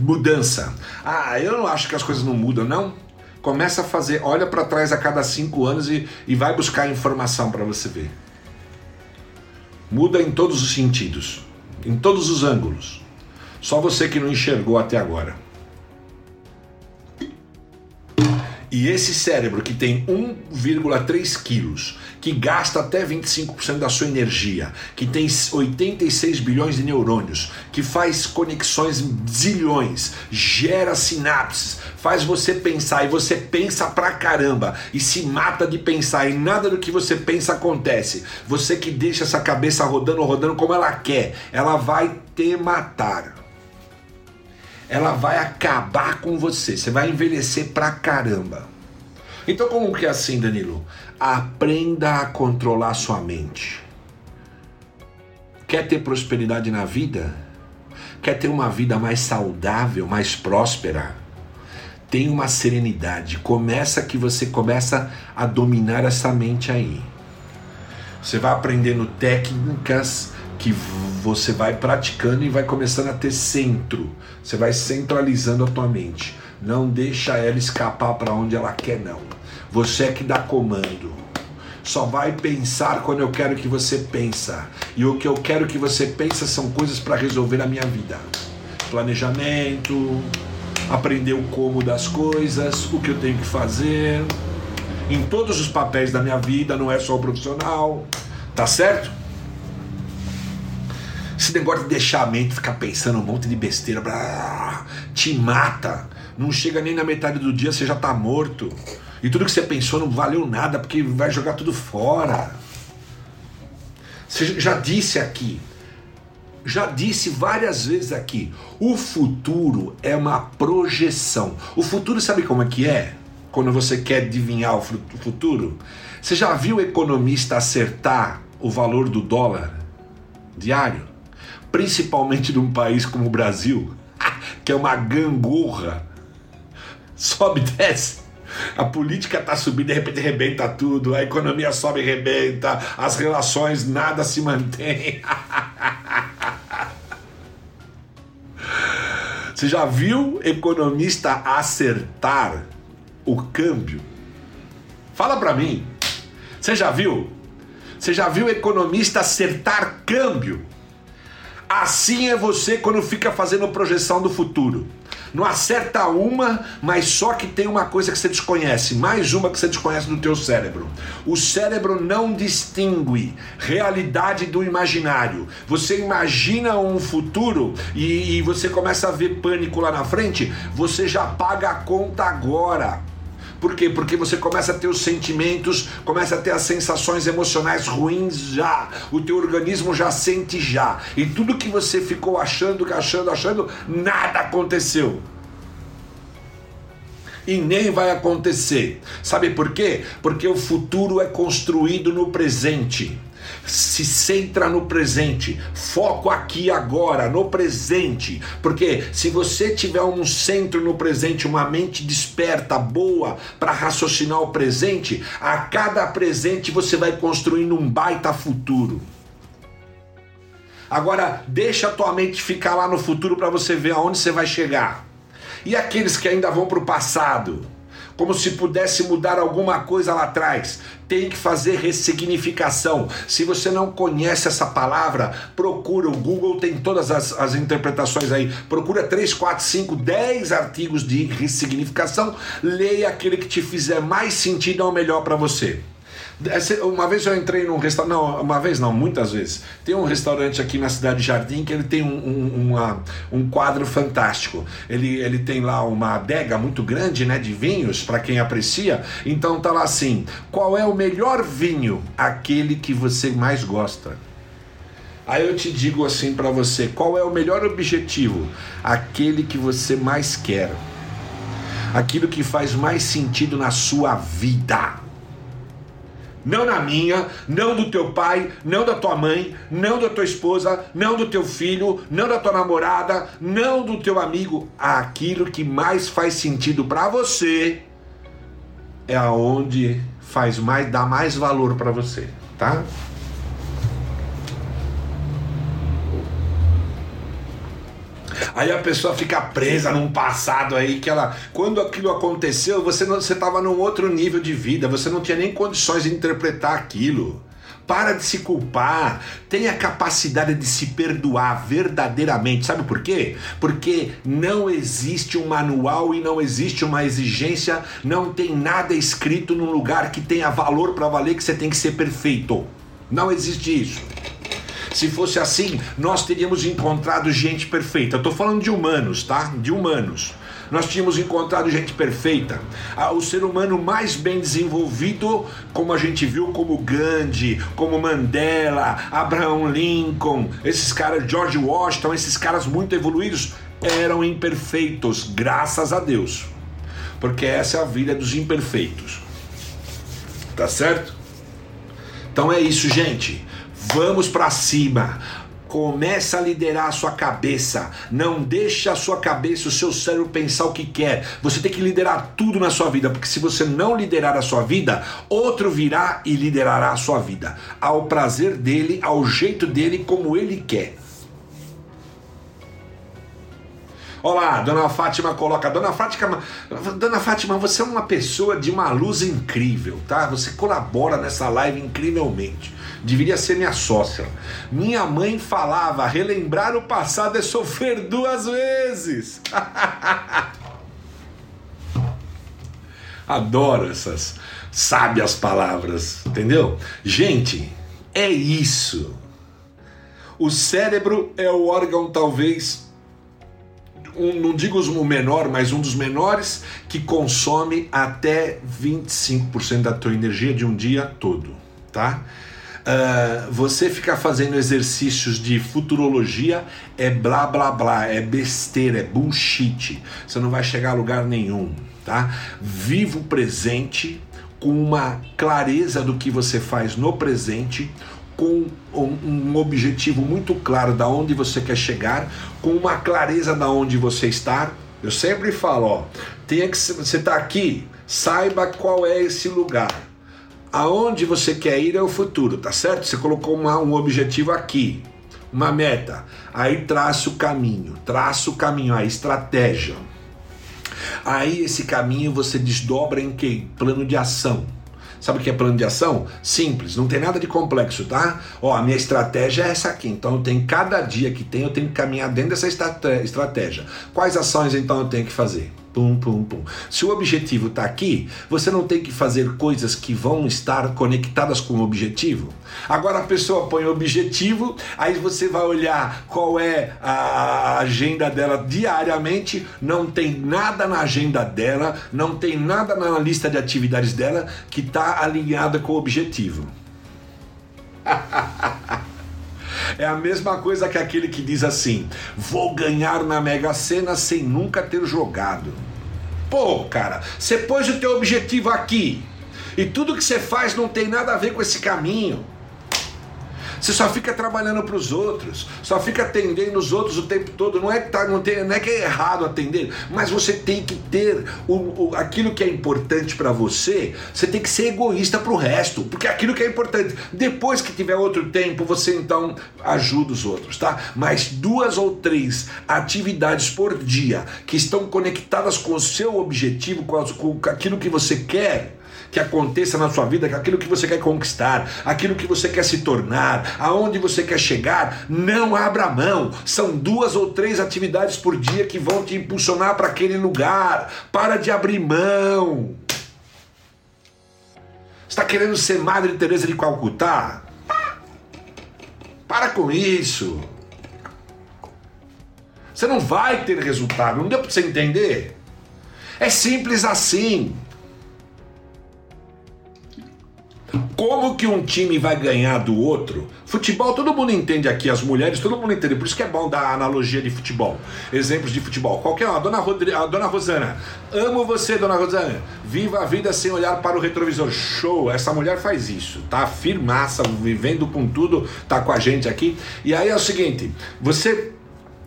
mudança. Ah, eu não acho que as coisas não mudam, não. Começa a fazer, olha para trás a cada cinco anos e, e vai buscar informação para você ver. Muda em todos os sentidos, em todos os ângulos. Só você que não enxergou até agora. E esse cérebro que tem 1,3 quilos, que gasta até 25% da sua energia, que tem 86 bilhões de neurônios, que faz conexões zilhões, gera sinapses, faz você pensar e você pensa pra caramba e se mata de pensar e nada do que você pensa acontece. Você que deixa essa cabeça rodando, rodando como ela quer, ela vai te matar ela vai acabar com você. Você vai envelhecer pra caramba. Então, como que é assim, Danilo? Aprenda a controlar sua mente. Quer ter prosperidade na vida? Quer ter uma vida mais saudável, mais próspera? Tenha uma serenidade. Começa que você começa a dominar essa mente aí. Você vai aprendendo técnicas que você vai praticando e vai começando a ter centro. Você vai centralizando a tua mente. Não deixa ela escapar para onde ela quer não. Você é que dá comando. Só vai pensar quando eu quero que você pensa. E o que eu quero que você pensa são coisas para resolver a minha vida. Planejamento, aprender o como das coisas, o que eu tenho que fazer, em todos os papéis da minha vida, não é só o profissional. Tá certo? Esse negócio de deixar a mente ficar pensando um monte de besteira, blá, te mata. Não chega nem na metade do dia, você já tá morto. E tudo que você pensou não valeu nada, porque vai jogar tudo fora. Você já disse aqui, já disse várias vezes aqui, o futuro é uma projeção. O futuro sabe como é que é? Quando você quer adivinhar o futuro? Você já viu o economista acertar o valor do dólar diário? Principalmente num país como o Brasil, [LAUGHS] que é uma gangorra. Sobe desce. A política tá subindo, de repente rebenta tudo, a economia sobe e rebenta, as relações nada se mantém. [LAUGHS] Você já viu economista acertar o câmbio? Fala para mim. Você já viu? Você já viu economista acertar câmbio? Assim é você quando fica fazendo projeção do futuro. Não acerta uma, mas só que tem uma coisa que você desconhece, mais uma que você desconhece do teu cérebro. O cérebro não distingue realidade do imaginário. Você imagina um futuro e, e você começa a ver pânico lá na frente, você já paga a conta agora. Por quê? Porque você começa a ter os sentimentos, começa a ter as sensações emocionais ruins já. O teu organismo já sente já. E tudo que você ficou achando, achando, achando, nada aconteceu e nem vai acontecer. Sabe por quê? Porque o futuro é construído no presente se centra no presente, foco aqui agora, no presente, porque se você tiver um centro no presente, uma mente desperta, boa para raciocinar o presente, a cada presente você vai construindo um baita futuro. Agora, deixa a tua mente ficar lá no futuro para você ver aonde você vai chegar. E aqueles que ainda vão para o passado? Como se pudesse mudar alguma coisa lá atrás. Tem que fazer ressignificação. Se você não conhece essa palavra, procura. O Google tem todas as, as interpretações aí. Procura 3, 4, 5, 10 artigos de ressignificação. Leia aquele que te fizer mais sentido ou melhor para você. Uma vez eu entrei num restaurante, não, uma vez não, muitas vezes. Tem um restaurante aqui na cidade de Jardim que ele tem um, um, uma, um quadro fantástico. Ele, ele tem lá uma adega muito grande né, de vinhos, para quem aprecia. Então tá lá assim: qual é o melhor vinho? Aquele que você mais gosta. Aí eu te digo assim para você: qual é o melhor objetivo? Aquele que você mais quer. Aquilo que faz mais sentido na sua vida não na minha, não do teu pai, não da tua mãe, não da tua esposa, não do teu filho, não da tua namorada, não do teu amigo. Aquilo que mais faz sentido para você é aonde faz mais, dá mais valor para você, tá? Aí a pessoa fica presa num passado aí que ela, quando aquilo aconteceu, você não, você estava num outro nível de vida, você não tinha nem condições de interpretar aquilo. Para de se culpar, tenha capacidade de se perdoar verdadeiramente. Sabe por quê? Porque não existe um manual e não existe uma exigência, não tem nada escrito num lugar que tenha valor para valer que você tem que ser perfeito. Não existe isso. Se fosse assim, nós teríamos encontrado gente perfeita. Estou falando de humanos, tá? De humanos. Nós tínhamos encontrado gente perfeita. Ah, o ser humano mais bem desenvolvido, como a gente viu, como Gandhi, como Mandela, Abraham Lincoln, esses caras, George Washington, esses caras muito evoluídos, eram imperfeitos, graças a Deus. Porque essa é a vida dos imperfeitos. Tá certo? Então é isso, gente. Vamos para cima. Começa a liderar a sua cabeça. Não deixa a sua cabeça, o seu cérebro pensar o que quer. Você tem que liderar tudo na sua vida, porque se você não liderar a sua vida, outro virá e liderará a sua vida. Ao prazer dele, ao jeito dele, como ele quer. Olá, Dona Fátima coloca. Dona Fátima, Dona Fátima, você é uma pessoa de uma luz incrível, tá? Você colabora nessa live incrivelmente. Deveria ser minha sócia. Minha mãe falava: relembrar o passado é sofrer duas vezes. [LAUGHS] Adoro essas sábias palavras, entendeu? Gente, é isso. O cérebro é o órgão talvez um, não digo o menor, mas um dos menores, que consome até 25% da tua energia de um dia todo, tá? Uh, você ficar fazendo exercícios de futurologia é blá blá blá, é besteira, é bullshit. Você não vai chegar a lugar nenhum, tá? Viva o presente com uma clareza do que você faz no presente, com um, objetivo muito claro da onde você quer chegar, com uma clareza da onde você está. Eu sempre falo, ó, tenha que você está aqui, saiba qual é esse lugar. Aonde você quer ir é o futuro, tá certo? Você colocou uma, um objetivo aqui, uma meta. Aí traça o caminho, traça o caminho, a estratégia. Aí esse caminho você desdobra em que? Plano de ação. Sabe o que é plano de ação? Simples, não tem nada de complexo, tá? Ó, a minha estratégia é essa aqui. Então eu tenho cada dia que tem, eu tenho que caminhar dentro dessa estratégia. Quais ações então eu tenho que fazer? Pum, pum, pum. Se o objetivo está aqui, você não tem que fazer coisas que vão estar conectadas com o objetivo. Agora a pessoa põe o objetivo, aí você vai olhar qual é a agenda dela diariamente, não tem nada na agenda dela, não tem nada na lista de atividades dela que está alinhada com o objetivo. [LAUGHS] É a mesma coisa que aquele que diz assim: vou ganhar na Mega Sena sem nunca ter jogado. Pô, cara, você pôs o teu objetivo aqui e tudo que você faz não tem nada a ver com esse caminho. Você só fica trabalhando para os outros, só fica atendendo os outros o tempo todo. Não é que, tá, não, tem, não é, que é errado atender, mas você tem que ter o, o aquilo que é importante para você. Você tem que ser egoísta para o resto, porque é aquilo que é importante. Depois que tiver outro tempo, você então ajuda os outros, tá? Mas duas ou três atividades por dia que estão conectadas com o seu objetivo, com aquilo que você quer que aconteça na sua vida, aquilo que você quer conquistar, aquilo que você quer se tornar, aonde você quer chegar, não abra mão. São duas ou três atividades por dia que vão te impulsionar para aquele lugar. Para de abrir mão. Está querendo ser Madre Teresa de Calcutá? Para com isso. Você não vai ter resultado. Não deu para você entender? É simples assim. Como que um time vai ganhar do outro? Futebol, todo mundo entende aqui, as mulheres, todo mundo entende. Por isso que é bom dar analogia de futebol. Exemplos de futebol. Qualquer um, a dona, Rodri, a dona Rosana. Amo você, dona Rosana. Viva a vida sem olhar para o retrovisor. Show! Essa mulher faz isso, tá? Firmaça, vivendo com tudo, tá com a gente aqui. E aí é o seguinte: você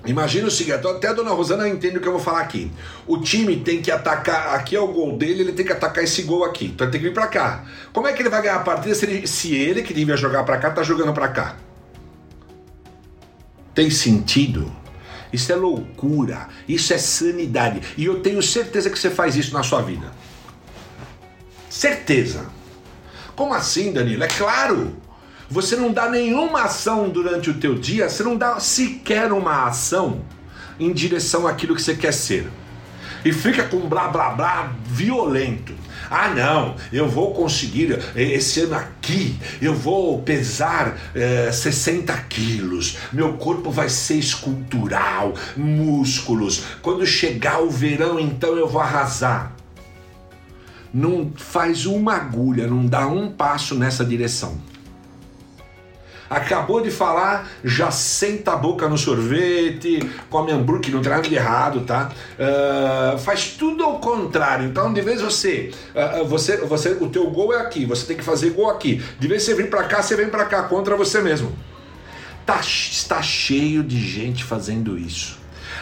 Imagina o seguinte, até a dona Rosana entende o que eu vou falar aqui. O time tem que atacar, aqui é o gol dele, ele tem que atacar esse gol aqui. Então ele tem que vir para cá. Como é que ele vai ganhar a partida se ele, se ele que devia jogar para cá, tá jogando para cá? Tem sentido? Isso é loucura, isso é sanidade. E eu tenho certeza que você faz isso na sua vida. Certeza. Como assim, Danilo? É claro. Você não dá nenhuma ação durante o teu dia, você não dá sequer uma ação em direção àquilo que você quer ser. E fica com blá blá blá violento. Ah, não, eu vou conseguir eh, esse ano aqui, eu vou pesar é, eh, 60 quilos, meu corpo vai ser escultural, músculos. Quando chegar o verão, então eu vou arrasar. Não faz uma agulha, não dá um passo nessa direção acabou de falar, já senta a boca no sorvete, come hambúrguer, não tem nada de errado, tá? Uh, faz tudo ao contrário. Então, de vez você, uh, você, você, o teu gol é aqui, você tem que fazer gol aqui. De vez você vir para cá, você vem para cá contra você mesmo. Tá, está cheio de gente fazendo isso.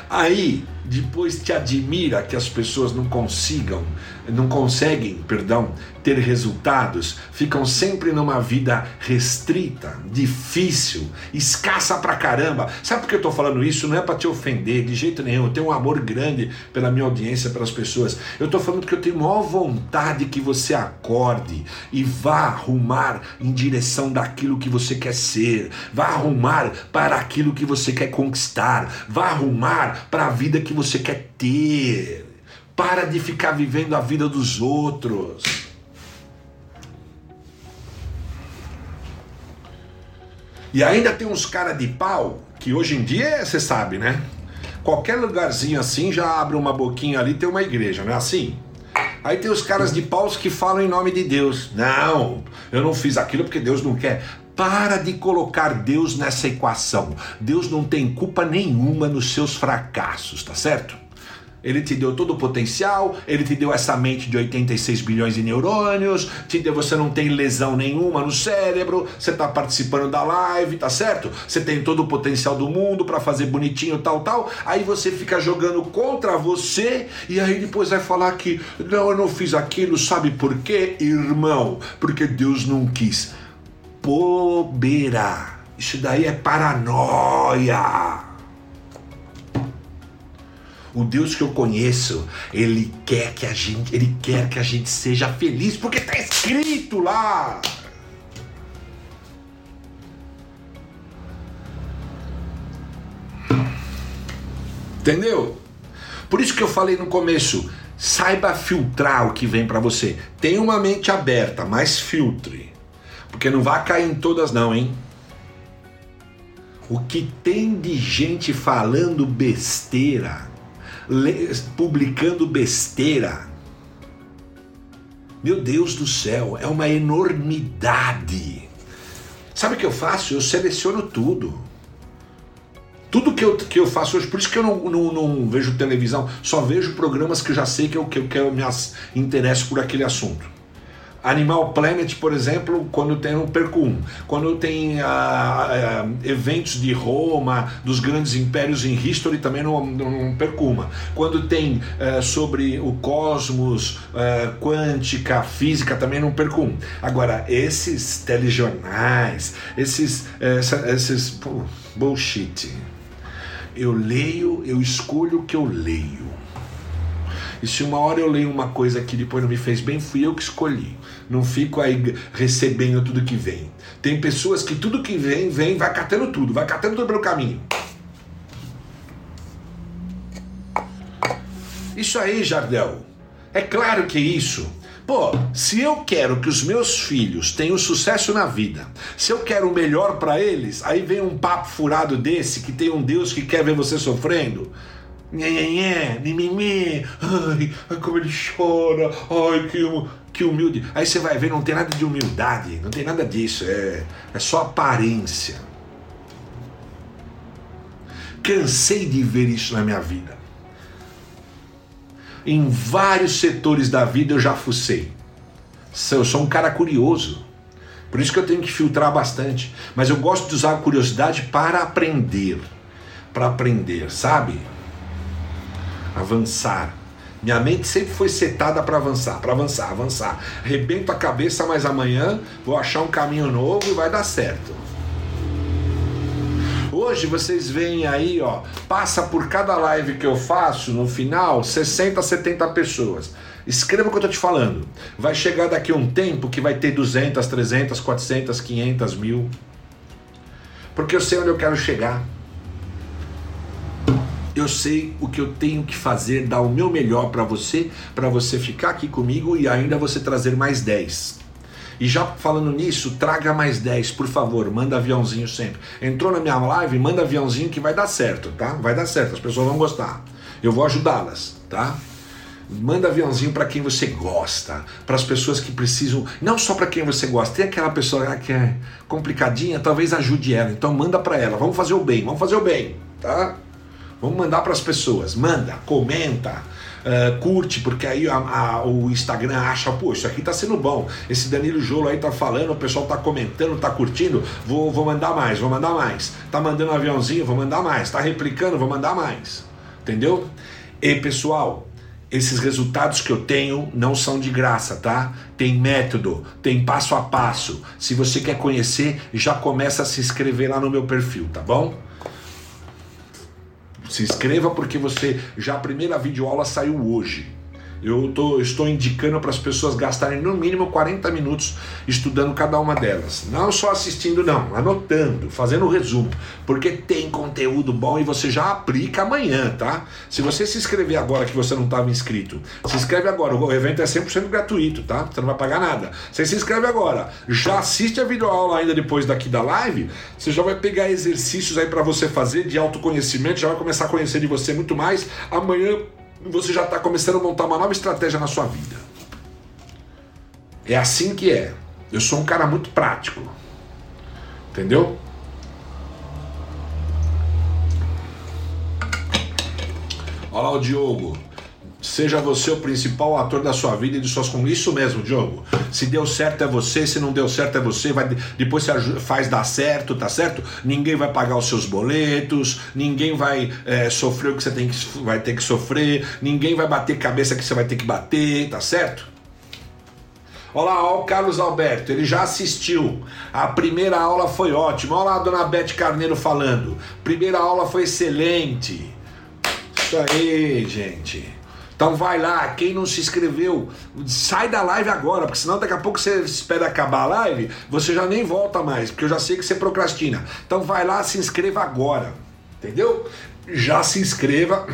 Aí, depois te admira que as pessoas não consigam, não conseguem, perdão, ter resultados, ficam sempre numa vida restrita, difícil, escassa pra caramba. Sabe por que eu tô falando isso? Não é para te ofender de jeito nenhum. Eu tenho um amor grande pela minha audiência, pelas pessoas. Eu tô falando que eu tenho maior vontade que você acorde e vá arrumar em direção daquilo que você quer ser, vá arrumar para aquilo que você quer conquistar, vá arrumar para a vida que você quer ter. Para de ficar vivendo a vida dos outros. E ainda tem uns cara de pau que hoje em dia você sabe, né? Qualquer lugarzinho assim já abre uma boquinha ali tem uma igreja, não é assim? Aí tem os caras de paus que falam em nome de Deus. Não, eu não fiz aquilo porque Deus não quer. Para de colocar Deus nessa equação. Deus não tem culpa nenhuma nos seus fracassos, tá certo? Ele te deu todo o potencial, ele te deu essa mente de 86 bilhões de neurônios, te deu, você não tem lesão nenhuma no cérebro, você está participando da live, tá certo? Você tem todo o potencial do mundo para fazer bonitinho, tal, tal. Aí você fica jogando contra você e aí depois vai falar que não, eu não fiz aquilo, sabe por quê, irmão? Porque Deus não quis. Bobeira. Isso daí é paranoia. O Deus que eu conheço, ele quer que a gente, ele quer que a gente seja feliz, porque está escrito lá. Entendeu? Por isso que eu falei no começo, saiba filtrar o que vem para você. Tenha uma mente aberta, mas filtre. Porque não vai cair em todas não, hein? O que tem de gente falando besteira publicando besteira. Meu Deus do céu, é uma enormidade. Sabe o que eu faço? Eu seleciono tudo. Tudo que eu, que eu faço hoje, por isso que eu não, não, não vejo televisão, só vejo programas que eu já sei que eu, que eu, que eu me interesso por aquele assunto. Animal Planet, por exemplo, quando tem um perco Quando tem uh, uh, eventos de Roma, dos grandes impérios em History, também não, não perco uma. Quando tem uh, sobre o cosmos, quântica, física, também não perco um. Agora, esses telejornais, esses, esses pô, bullshit. Eu leio, eu escolho o que eu leio. E se uma hora eu leio uma coisa que depois não me fez bem, fui eu que escolhi. Não fico aí recebendo tudo que vem. Tem pessoas que tudo que vem, vem, vai catando tudo, vai catando tudo pelo caminho. Isso aí, Jardel. É claro que é isso. Pô, se eu quero que os meus filhos tenham sucesso na vida, se eu quero o melhor para eles, aí vem um papo furado desse que tem um Deus que quer ver você sofrendo. Nhenhenhé, mimimi, ai, ai, como ele chora, ai, que, que humilde. Aí você vai ver, não tem nada de humildade, não tem nada disso, é, é só aparência. Cansei de ver isso na minha vida. Em vários setores da vida eu já fucei. Eu sou um cara curioso. Por isso que eu tenho que filtrar bastante. Mas eu gosto de usar a curiosidade para aprender. Para aprender, sabe? avançar. Minha mente sempre foi setada para avançar, para avançar, avançar. Rebento a cabeça, mas amanhã vou achar um caminho novo e vai dar certo. Hoje vocês veem aí, ó, passa por cada live que eu faço, no final, 60, 70 pessoas. Escreva o que eu tô te falando. Vai chegar daqui a um tempo que vai ter 200, 300, 400, 500 mil. Porque eu sei onde eu quero chegar eu sei o que eu tenho que fazer, dar o meu melhor para você, para você ficar aqui comigo e ainda você trazer mais 10. E já falando nisso, traga mais 10, por favor, manda aviãozinho sempre. Entrou na minha live, manda aviãozinho que vai dar certo, tá? Vai dar certo, as pessoas vão gostar. Eu vou ajudá-las, tá? Manda aviãozinho para quem você gosta, para as pessoas que precisam, não só para quem você gosta. Tem aquela pessoa que é complicadinha, talvez ajude ela. Então manda para ela. Vamos fazer o bem, vamos fazer o bem, tá? Vamos mandar para as pessoas. Manda, comenta, uh, curte, porque aí a, a, o Instagram acha, pô, isso aqui tá sendo bom. Esse Danilo Jolo aí tá falando, o pessoal tá comentando, tá curtindo. Vou, vou mandar mais, vou mandar mais. Tá mandando um aviãozinho, vou mandar mais. Tá replicando, vou mandar mais. Entendeu? E pessoal, esses resultados que eu tenho não são de graça, tá? Tem método, tem passo a passo. Se você quer conhecer, já começa a se inscrever lá no meu perfil, tá bom? Se inscreva porque você já a primeira videoaula saiu hoje. Eu tô, estou indicando para as pessoas gastarem no mínimo 40 minutos estudando cada uma delas. Não só assistindo, não, anotando, fazendo o resumo. Porque tem conteúdo bom e você já aplica amanhã, tá? Se você se inscrever agora que você não estava inscrito, se inscreve agora. O evento é 100% gratuito, tá? Você não vai pagar nada. Você se inscreve agora. Já assiste a videoaula ainda depois daqui da live. Você já vai pegar exercícios aí para você fazer de autoconhecimento, já vai começar a conhecer de você muito mais. Amanhã você já está começando a montar uma nova estratégia na sua vida. É assim que é. Eu sou um cara muito prático. Entendeu? Olha lá o Diogo. Seja você o principal ator da sua vida e de suas conquistas. Isso mesmo, Diogo. Se deu certo é você, se não deu certo é você. Vai, depois você faz dar certo, tá certo? Ninguém vai pagar os seus boletos, ninguém vai é, sofrer o que você tem que, vai ter que sofrer, ninguém vai bater cabeça que você vai ter que bater, tá certo? Olha lá, o Carlos Alberto, ele já assistiu. A primeira aula foi ótima. Olha lá a dona Beth Carneiro falando. Primeira aula foi excelente. Isso aí, gente. Então vai lá, quem não se inscreveu, sai da live agora, porque senão daqui a pouco você espera acabar a live, você já nem volta mais, porque eu já sei que você procrastina. Então vai lá, se inscreva agora, entendeu? Já se inscreva.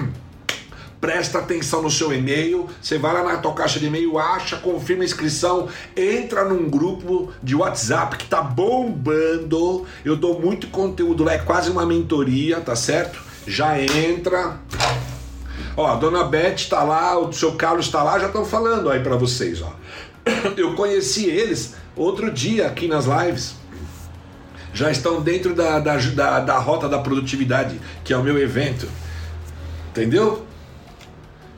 [CLEARS THROAT] Presta atenção no seu e-mail, você vai lá na tua caixa de e-mail, acha, confirma a inscrição, entra num grupo de WhatsApp que tá bombando. Eu dou muito conteúdo lá, é quase uma mentoria, tá certo? Já entra, Ó, a dona Beth tá lá, o seu Carlos tá lá, já estão falando aí para vocês, ó. [COUGHS] Eu conheci eles outro dia aqui nas lives. Já estão dentro da, da, da, da rota da produtividade, que é o meu evento. Entendeu?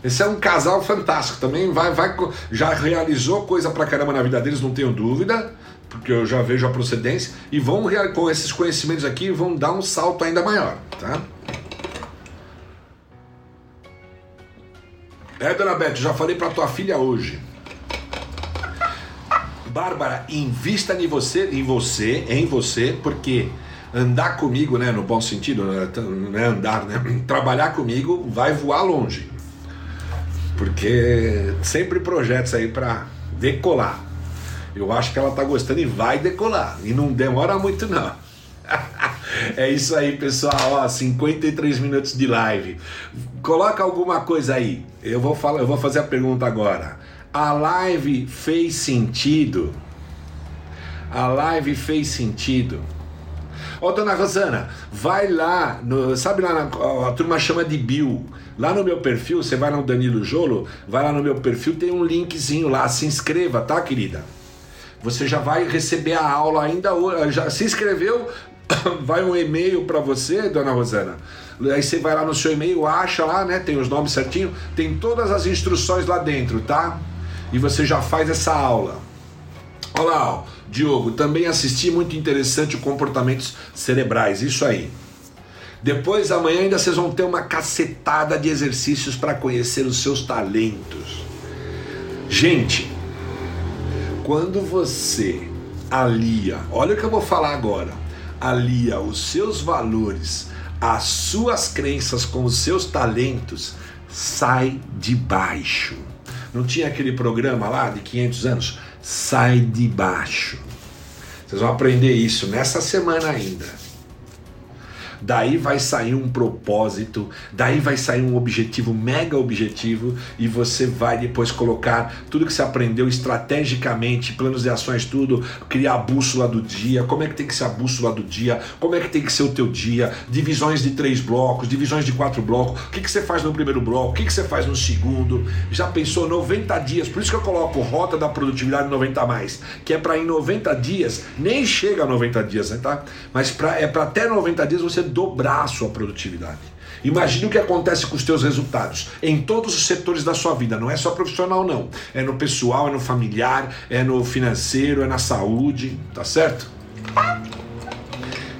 Esse é um casal fantástico. Também vai, vai, já realizou coisa pra caramba na vida deles, não tenho dúvida, porque eu já vejo a procedência. E vão, com esses conhecimentos aqui, vão dar um salto ainda maior, tá? É, dona Beth, já falei para tua filha hoje. Bárbara, invista em você, em você, em você, porque andar comigo, né, no bom sentido, não é andar, né, [CLEARS THROAT] trabalhar comigo vai voar longe. Porque sempre projetos aí para decolar. Eu acho que ela tá gostando e vai decolar. E não demora muito não. É isso aí, pessoal. Ó, 53 minutos de live. Coloca alguma coisa aí. Eu vou falar, eu vou fazer a pergunta agora. A live fez sentido? A live fez sentido? Ó, dona Rosana, vai lá, no, sabe lá, na, a turma chama de Bill. Lá no meu perfil, você vai no Danilo Jolo, vai lá no meu perfil, tem um linkzinho lá, se inscreva, tá, querida? Você já vai receber a aula ainda hoje. Já se inscreveu? [COUGHS] Vai um e-mail para você, dona Rosana. Aí você vai lá no seu e-mail, acha lá, né? Tem os nomes certinho, tem todas as instruções lá dentro, tá? E você já faz essa aula. Olha lá, ó, Diogo, também assisti muito interessante o comportamentos cerebrais, isso aí. Depois amanhã ainda vocês vão ter uma cacetada de exercícios para conhecer os seus talentos. Gente, quando você alia, olha o que eu vou falar agora, alia os seus valores as suas crenças com os seus talentos, sai de baixo. Não tinha aquele programa lá de 500 anos? Sai de baixo. Vocês vão aprender isso nessa semana ainda daí vai sair um propósito, daí vai sair um objetivo, mega objetivo, e você vai depois colocar tudo que você aprendeu estrategicamente, planos de ações, tudo, criar a bússola do dia, como é que tem que ser a bússola do dia, como é que tem que ser o teu dia, divisões de três blocos, divisões de quatro blocos, o que, que você faz no primeiro bloco, o que, que você faz no segundo, já pensou 90 dias, por isso que eu coloco rota da produtividade 90 mais, que é para em 90 dias, nem chega a 90 dias, né, tá? Mas pra, é para até 90 dias você dobrar a sua produtividade. Imagine o que acontece com os teus resultados em todos os setores da sua vida, não é só profissional não, é no pessoal, é no familiar, é no financeiro, é na saúde, tá certo?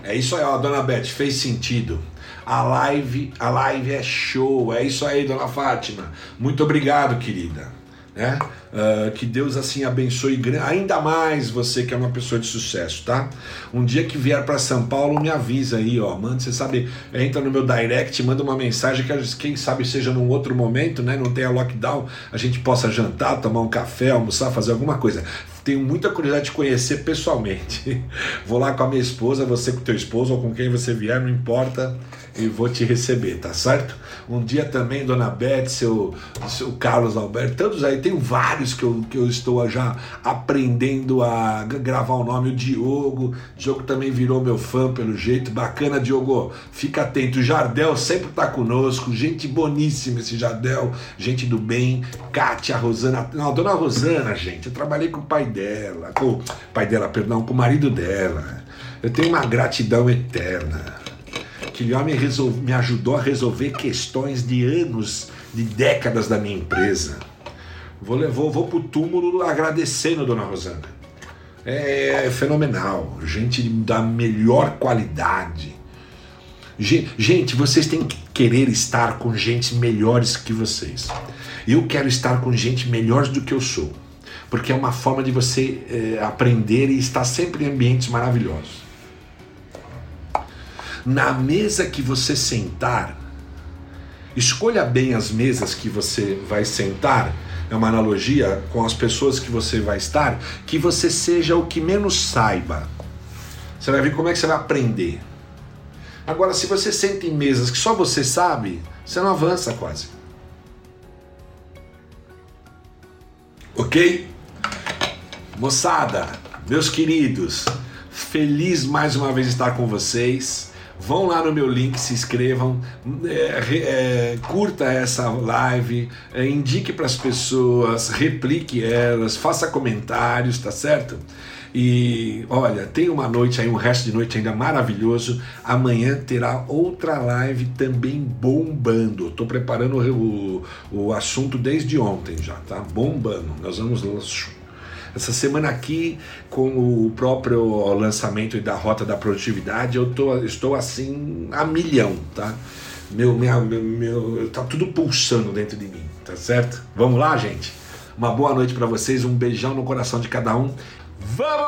É isso aí, ó, dona Beth, fez sentido. A live, a live é show. É isso aí, dona Fátima. Muito obrigado, querida. Né? Uh, que Deus assim abençoe ainda mais você que é uma pessoa de sucesso, tá? Um dia que vier para São Paulo, me avisa aí, ó. Manda, você sabe, entra no meu direct, manda uma mensagem que quem sabe seja num outro momento, né? Não tenha lockdown, a gente possa jantar, tomar um café, almoçar, fazer alguma coisa. Tenho muita curiosidade de conhecer pessoalmente. [LAUGHS] Vou lá com a minha esposa, você com teu esposo ou com quem você vier, não importa e vou te receber, tá certo? Um dia também, Dona Beth, seu, seu Carlos Alberto, tantos aí, tem vários que eu, que eu estou já aprendendo a gravar o nome, o Diogo, Diogo também virou meu fã pelo jeito, bacana, Diogo, fica atento, o Jardel sempre tá conosco, gente boníssima esse Jardel, gente do bem, Kátia, Rosana, não, Dona Rosana, gente, eu trabalhei com o pai dela, com o pai dela, perdão, com o marido dela. Eu tenho uma gratidão eterna. Aquele homem me ajudou a resolver questões de anos, de décadas da minha empresa. Vou, vou, vou pro túmulo agradecendo, dona Rosana. É, é fenomenal. Gente da melhor qualidade. Gente, vocês têm que querer estar com gente melhores que vocês. Eu quero estar com gente melhor do que eu sou, porque é uma forma de você é, aprender e estar sempre em ambientes maravilhosos. Na mesa que você sentar, escolha bem as mesas que você vai sentar. É uma analogia com as pessoas que você vai estar, que você seja o que menos saiba. Você vai ver como é que você vai aprender. Agora, se você senta em mesas que só você sabe, você não avança quase. Ok? Moçada, meus queridos, feliz mais uma vez estar com vocês. Vão lá no meu link, se inscrevam, é, é, curta essa live, é, indique para as pessoas, replique elas, faça comentários, tá certo? E olha, tem uma noite aí, um resto de noite ainda maravilhoso. Amanhã terá outra live também bombando. Estou preparando o, o assunto desde ontem já, tá? Bombando. Nós vamos essa semana aqui, com o próprio lançamento da Rota da Produtividade, eu tô, estou assim a milhão, tá? Meu, minha, meu, meu, tá tudo pulsando dentro de mim, tá certo? Vamos lá, gente? Uma boa noite para vocês, um beijão no coração de cada um Vamos!